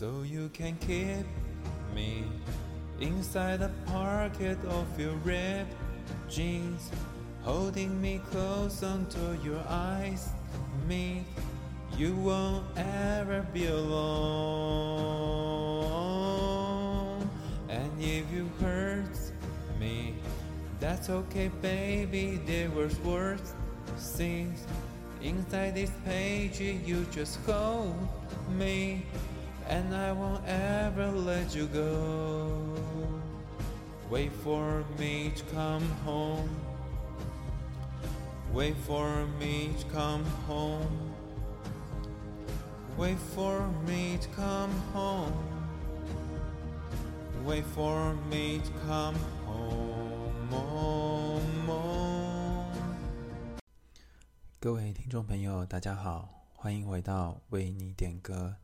So you can keep me inside the pocket of your ripped jeans, holding me close until your eyes meet. You won't ever be alone. And if you hurt me, that's okay, baby. There was worse things inside this page. You just hold me, and I won't ever let you go. Wait for me to come home. Wait for me to come home. Wait for me to come home. Wait for me to come home. home. 各位听众朋友，大家好，欢迎回到为你点歌。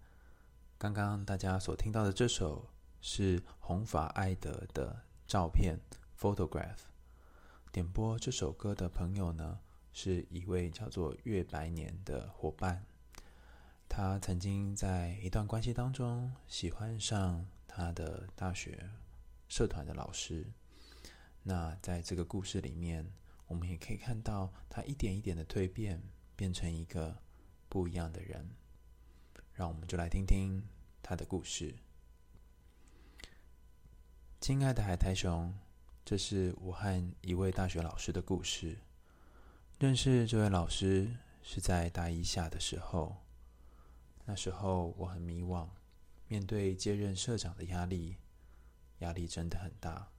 刚刚大家所听到的这首是红发艾德的照片 （Photograph）。点播这首歌的朋友呢，是一位叫做月白年的伙伴。他曾经在一段关系当中喜欢上他的大学社团的老师。那在这个故事里面，我们也可以看到他一点一点的蜕变，变成一个不一样的人。让我们就来听听他的故事。亲爱的海苔熊，这是我和一位大学老师的故事。认识这位老师是在大一下的时候。那时候我很迷惘，面对接任社长的压力，压力真的很大。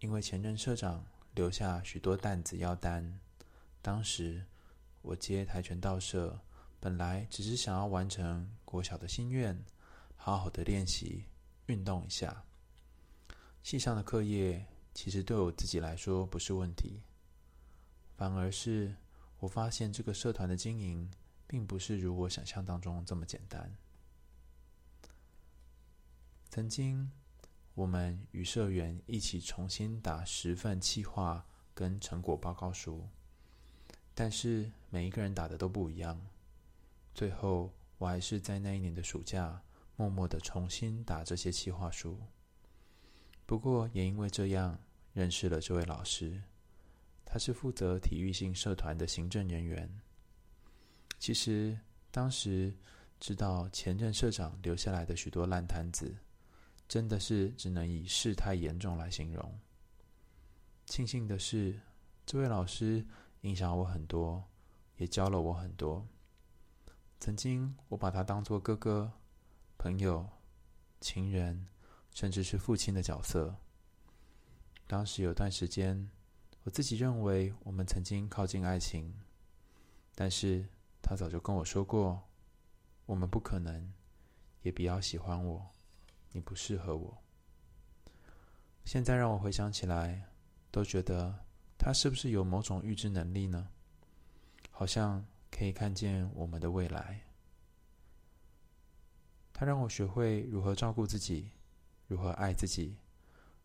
因为前任社长留下许多担子要担。当时我接跆拳道社，本来只是想要完成国小的心愿，好好的练习运动一下。系上的课业其实对我自己来说不是问题，反而是我发现这个社团的经营。并不是如我想象当中这么简单。曾经，我们与社员一起重新打十份企划跟成果报告书，但是每一个人打的都不一样。最后，我还是在那一年的暑假，默默的重新打这些企划书。不过，也因为这样，认识了这位老师，他是负责体育性社团的行政人员。其实当时知道前任社长留下来的许多烂摊子，真的是只能以事态严重来形容。庆幸的是，这位老师影响我很多，也教了我很多。曾经我把他当作哥哥、朋友、情人，甚至是父亲的角色。当时有段时间，我自己认为我们曾经靠近爱情，但是。他早就跟我说过，我们不可能，也不要喜欢我，你不适合我。现在让我回想起来，都觉得他是不是有某种预知能力呢？好像可以看见我们的未来。他让我学会如何照顾自己，如何爱自己，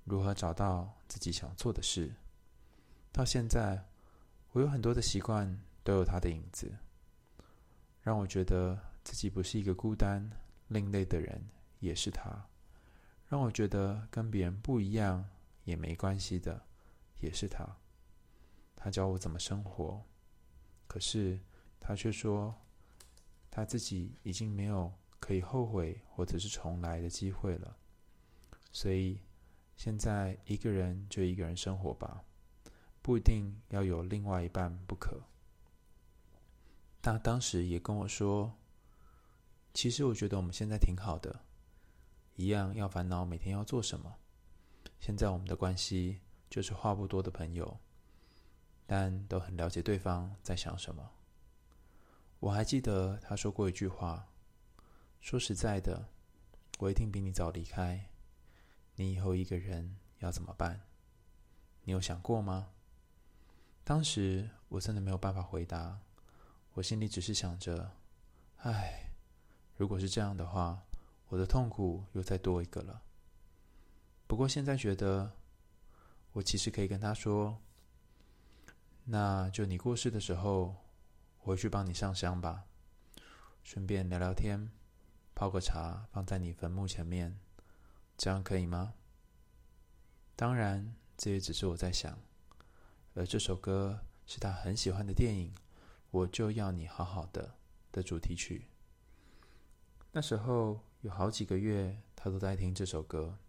如何找到自己想做的事。到现在，我有很多的习惯都有他的影子。让我觉得自己不是一个孤单、另类的人，也是他；让我觉得跟别人不一样也没关系的，也是他。他教我怎么生活，可是他却说他自己已经没有可以后悔或者是重来的机会了。所以现在一个人就一个人生活吧，不一定要有另外一半不可。他当时也跟我说：“其实我觉得我们现在挺好的，一样要烦恼每天要做什么。现在我们的关系就是话不多的朋友，但都很了解对方在想什么。”我还记得他说过一句话：“说实在的，我一定比你早离开。你以后一个人要怎么办？你有想过吗？”当时我真的没有办法回答。我心里只是想着，唉，如果是这样的话，我的痛苦又再多一个了。不过现在觉得，我其实可以跟他说，那就你过世的时候，我会去帮你上香吧，顺便聊聊天，泡个茶放在你坟墓前面，这样可以吗？当然，这也只是我在想。而这首歌是他很喜欢的电影《我就要你好好的》的主题曲。那时候有好几个月，他都在听这首歌。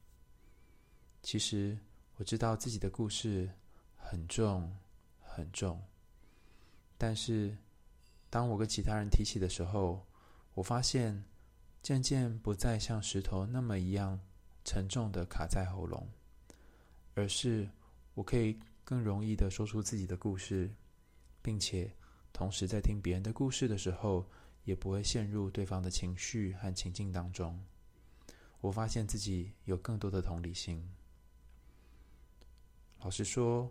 其实我知道自己的故事很重很重，但是当我跟其他人提起的时候，我发现渐渐不再像石头那么一样沉重的卡在喉咙，而是我可以更容易的说出自己的故事，并且同时在听别人的故事的时候，也不会陷入对方的情绪和情境当中。我发现自己有更多的同理心。老实说，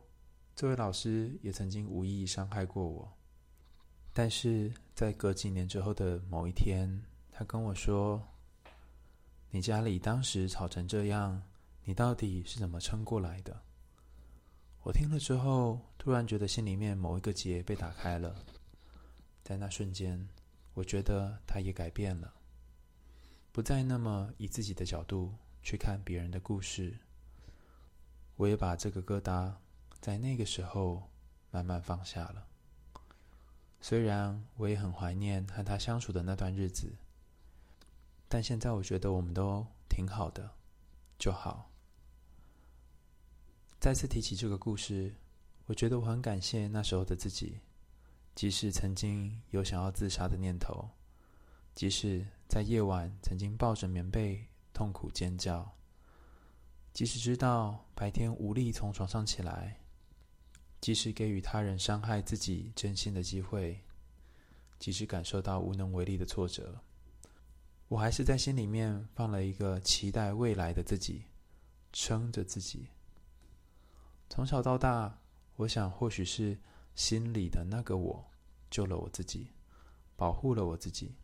这位老师也曾经无意伤害过我。但是在隔几年之后的某一天，他跟我说：“你家里当时吵成这样，你到底是怎么撑过来的？”我听了之后，突然觉得心里面某一个结被打开了。在那瞬间，我觉得他也改变了，不再那么以自己的角度去看别人的故事。我也把这个疙瘩在那个时候慢慢放下了。虽然我也很怀念和他相处的那段日子，但现在我觉得我们都挺好的，就好。再次提起这个故事，我觉得我很感谢那时候的自己，即使曾经有想要自杀的念头，即使在夜晚曾经抱着棉被痛苦尖叫，即使知道白天无力从床上起来。即使给予他人伤害自己真心的机会，即使感受到无能为力的挫折，我还是在心里面放了一个期待未来的自己，撑着自己。从小到大，我想或许是心里的那个我救了我自己，保护了我自己。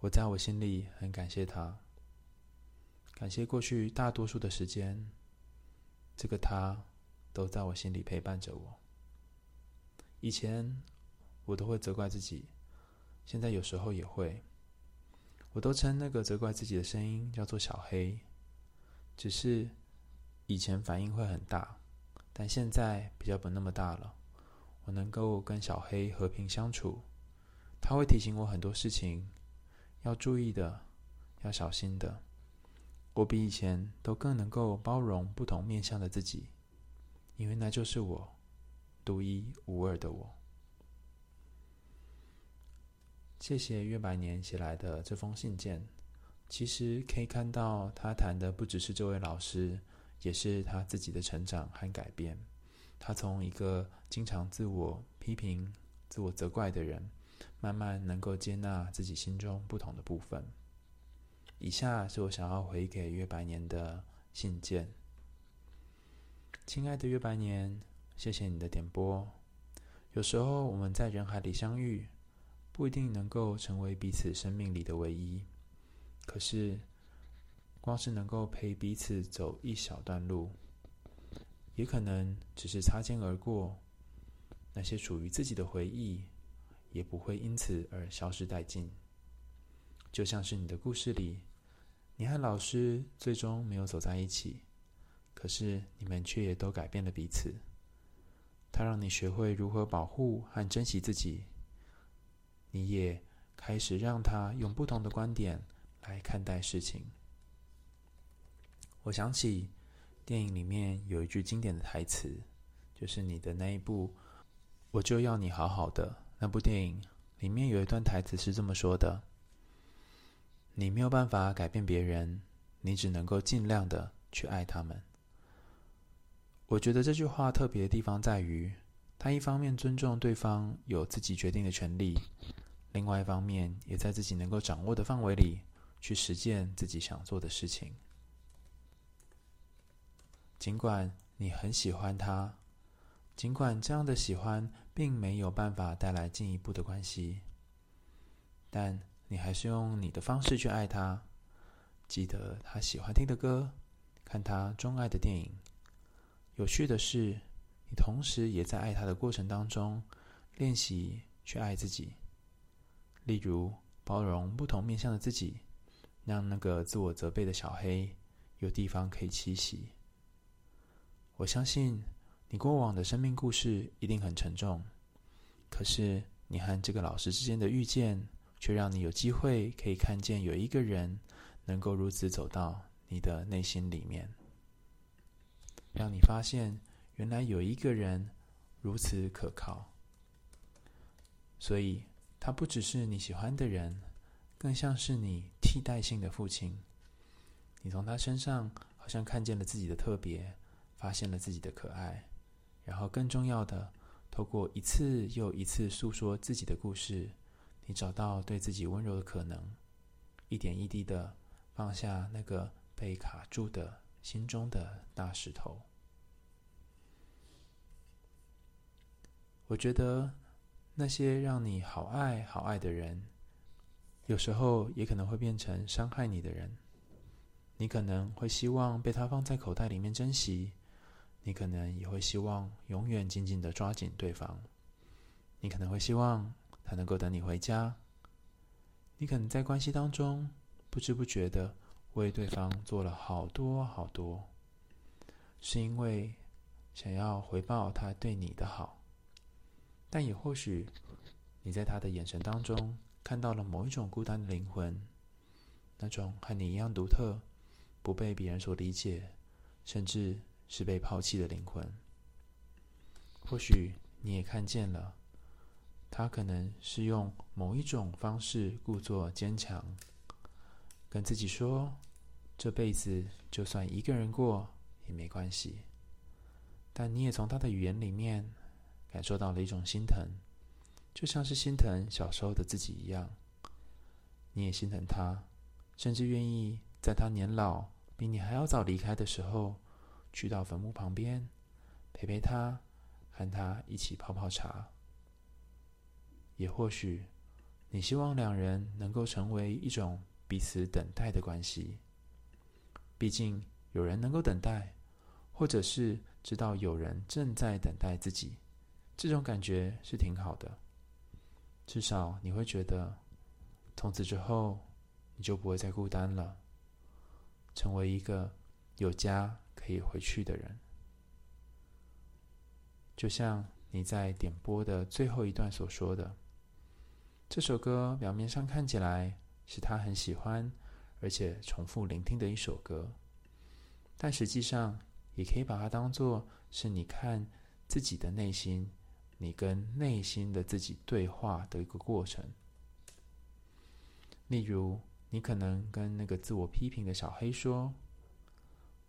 我在我心里很感谢他，感谢过去大多数的时间，这个他。都在我心里陪伴着我。以前我都会责怪自己，现在有时候也会。我都称那个责怪自己的声音叫做小黑。只是以前反应会很大，但现在比较不那么大了。我能够跟小黑和平相处，他会提醒我很多事情要注意的，要小心的。我比以前都更能够包容不同面向的自己。因为那就是我，独一无二的我。谢谢月百年写来的这封信件。其实可以看到，他谈的不只是这位老师，也是他自己的成长和改变。他从一个经常自我批评、自我责怪的人，慢慢能够接纳自己心中不同的部分。以下是我想要回给月百年的信件。亲爱的约白年，谢谢你的点播。有时候我们在人海里相遇，不一定能够成为彼此生命里的唯一。可是，光是能够陪彼此走一小段路，也可能只是擦肩而过。那些属于自己的回忆，也不会因此而消失殆尽。就像是你的故事里，你和老师最终没有走在一起。可是你们却也都改变了彼此。他让你学会如何保护和珍惜自己，你也开始让他用不同的观点来看待事情。我想起电影里面有一句经典的台词，就是你的那一部《我就要你好好的》那部电影里面有一段台词是这么说的：“你没有办法改变别人，你只能够尽量的去爱他们。”我觉得这句话特别的地方在于，他一方面尊重对方有自己决定的权利，另外一方面也在自己能够掌握的范围里去实践自己想做的事情。尽管你很喜欢他，尽管这样的喜欢并没有办法带来进一步的关系，但你还是用你的方式去爱他，记得他喜欢听的歌，看他钟爱的电影。有趣的是，你同时也在爱他的过程当中练习去爱自己。例如，包容不同面向的自己，让那个自我责备的小黑有地方可以栖息。我相信你过往的生命故事一定很沉重，可是你和这个老师之间的遇见，却让你有机会可以看见有一个人能够如此走到你的内心里面，让你发现原来有一个人如此可靠。所以，他不只是你喜欢的人，更像是你替代性的父亲。你从他身上好像看见了自己的特别。发现了自己的可爱，然后更重要的，透过一次又一次诉说自己的故事，你找到对自己温柔的可能，一点一滴的放下那个被卡住的心中的大石头。我觉得那些让你好爱好爱的人，有时候也可能会变成伤害你的人。你可能会希望被他放在口袋里面珍惜。你可能也会希望永远紧紧的抓紧对方，你可能会希望他能够等你回家，你可能在关系当中不知不觉的为对方做了好多好多，是因为想要回报他对你的好，但也或许你在他的眼神当中看到了某一种孤单的灵魂，那种和你一样独特，不被别人所理解，甚至。是被抛弃的灵魂。或许你也看见了，他可能是用某一种方式故作坚强，跟自己说，这辈子就算一个人过也没关系。但你也从他的语言里面感受到了一种心疼，就像是心疼小时候的自己一样。你也心疼他，甚至愿意在他年老比你还要早离开的时候。去到坟墓旁边，陪陪他，和他一起泡泡茶。也或许，你希望两人能够成为一种彼此等待的关系。毕竟，有人能够等待，或者是知道有人正在等待自己，这种感觉是挺好的。至少你会觉得，从此之后，你就不会再孤单了，成为一个有家。可以回去的人，就像你在点播的最后一段所说的，这首歌表面上看起来是他很喜欢，而且重复聆听的一首歌，但实际上也可以把它当做是你看自己的内心，你跟内心的自己对话的一个过程。例如，你可能跟那个自我批评的小黑说。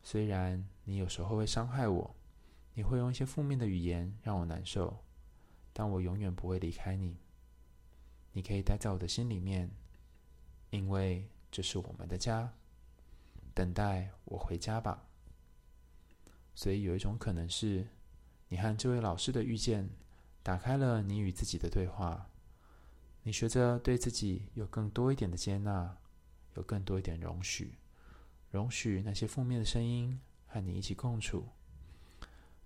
虽然你有时候会伤害我，你会用一些负面的语言让我难受，但我永远不会离开你。你可以待在我的心里面，因为这是我们的家。等待我回家吧。所以有一种可能是，你和这位老师的遇见，打开了你与自己的对话。你学着对自己有更多一点的接纳，有更多一点容许。容许那些负面的声音和你一起共处。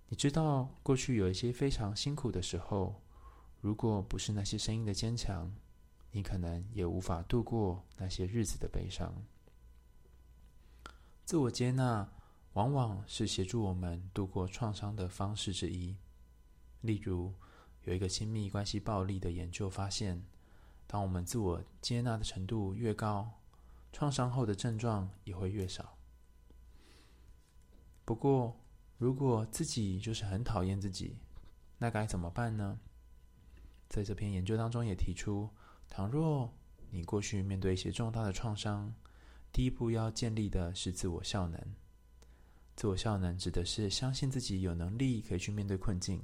你知道，过去有一些非常辛苦的时候，如果不是那些声音的坚强，你可能也无法度过那些日子的悲伤。自我接纳往往是协助我们度过创伤的方式之一。例如，有一个亲密关系暴力的研究发现，当我们自我接纳的程度越高，创伤后的症状也会越少。不过，如果自己就是很讨厌自己，那该怎么办呢？在这篇研究当中也提出，倘若你过去面对一些重大的创伤，第一步要建立的是自我效能。自我效能指的是相信自己有能力可以去面对困境，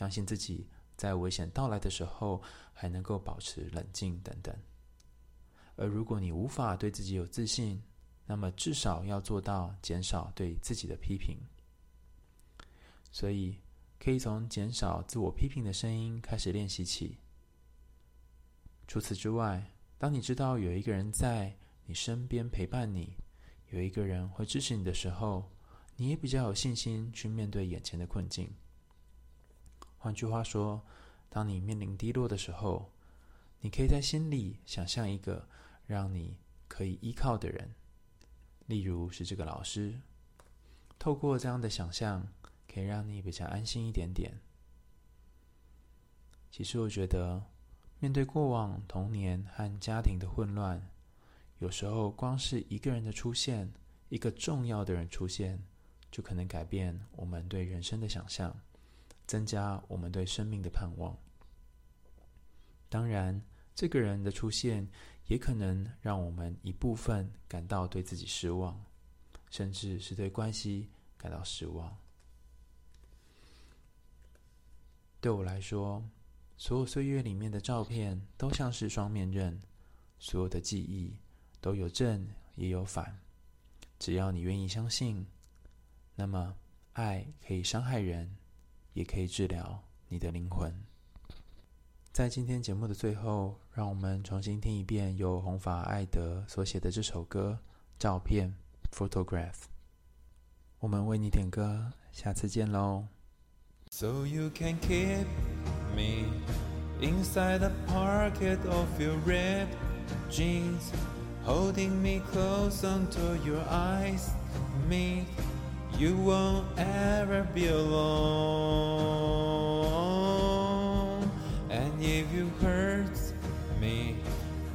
相信自己在危险到来的时候还能够保持冷静等等。而如果你无法对自己有自信，那么至少要做到减少对自己的批评。所以，可以从减少自我批评的声音开始练习起。除此之外，当你知道有一个人在你身边陪伴你，有一个人会支持你的时候，你也比较有信心去面对眼前的困境。换句话说，当你面临低落的时候，你可以在心里想象一个让你可以依靠的人，例如是这个老师。透过这样的想象，可以让你比较安心一点点。其实我觉得，面对过往童年和家庭的混乱，有时候光是一个人的出现，一个重要的人出现，就可能改变我们对人生的想象，增加我们对生命的盼望。当然，这个人的出现也可能让我们一部分感到对自己失望，甚至是对关系感到失望。对我来说，所有岁月里面的照片都像是双面刃，所有的记忆都有正也有反。只要你愿意相信，那么爱可以伤害人，也可以治疗你的灵魂。在今天节目的最后，让我们重新听一遍由弘法爱德所写的这首歌《照片》（Photograph）。我们为你点歌，下次见喽。So you can keep me inside the pocket of your ripped jeans, holding me close unto your eyes. Me, you won't ever be alone. And if you hurt me,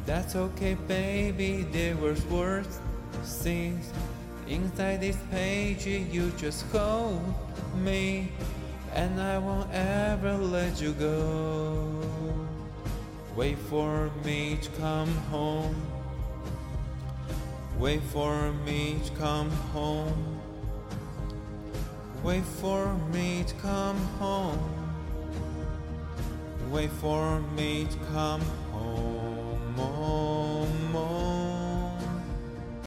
that's okay, baby. There was worse things inside this page. You just hold me, and I won't ever let you go. Wait for me to come home. Wait for me to come home. Wait for me to come home. Wait for me to come home. Oh.